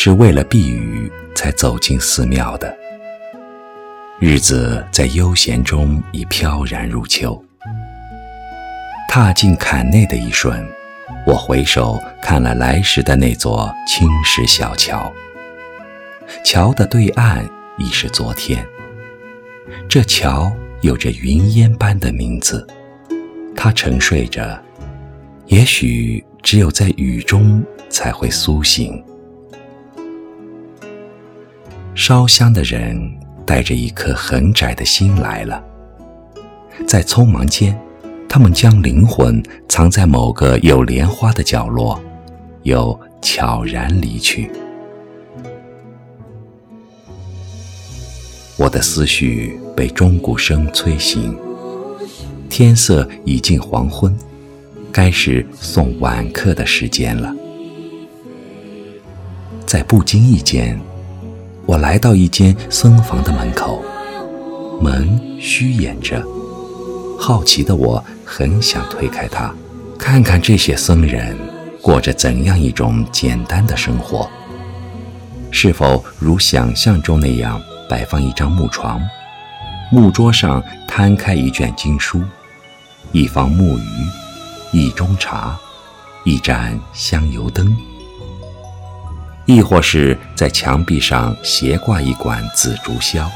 是为了避雨才走进寺庙的。日子在悠闲中已飘然入秋。踏进坎内的一瞬，我回首看了来时的那座青石小桥。桥的对岸已是昨天。这桥有着云烟般的名字，它沉睡着，也许只有在雨中才会苏醒。烧香的人带着一颗很窄的心来了，在匆忙间，他们将灵魂藏在某个有莲花的角落，又悄然离去。我的思绪被钟鼓声催醒，天色已近黄昏，该是送晚课的时间了。在不经意间，我来到一间僧房的门口，门虚掩着，好奇的我很想推开它，看看这些僧人过着怎样一种简单的生活，是否如想象中那样。摆放一张木床，木桌上摊开一卷经书，一方木鱼，一盅茶，一盏香油灯，亦或是在墙壁上斜挂一管紫竹箫，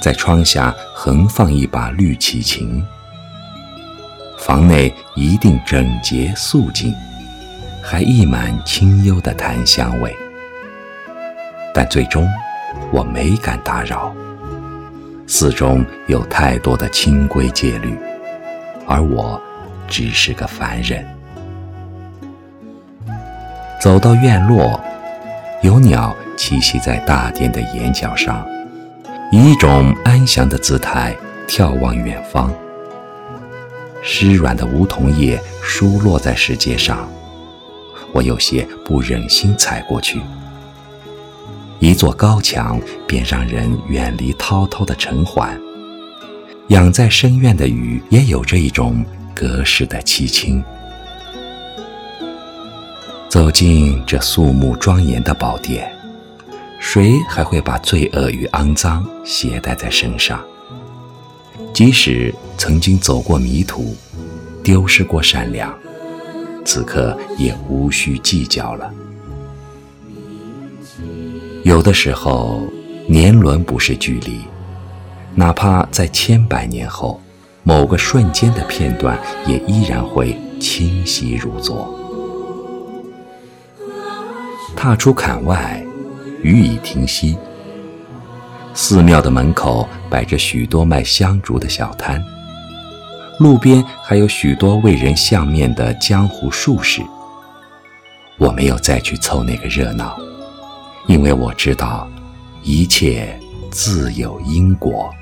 在窗下横放一把绿绮琴。房内一定整洁肃静，还溢满清幽的檀香味，但最终。我没敢打扰，寺中有太多的清规戒律，而我只是个凡人。走到院落，有鸟栖息在大殿的檐角上，以一种安详的姿态眺望远方。湿软的梧桐叶疏落在石阶上，我有些不忍心踩过去。一座高墙便让人远离滔滔的尘寰，养在深院的雨也有着一种隔世的凄清。走进这肃穆庄严的宝殿，谁还会把罪恶与肮脏携带在身上？即使曾经走过迷途，丢失过善良，此刻也无需计较了。有的时候，年轮不是距离，哪怕在千百年后，某个瞬间的片段，也依然会清晰如昨。踏出坎外，雨已停息。寺庙的门口摆着许多卖香烛的小摊，路边还有许多为人相面的江湖术士。我没有再去凑那个热闹。因为我知道，一切自有因果。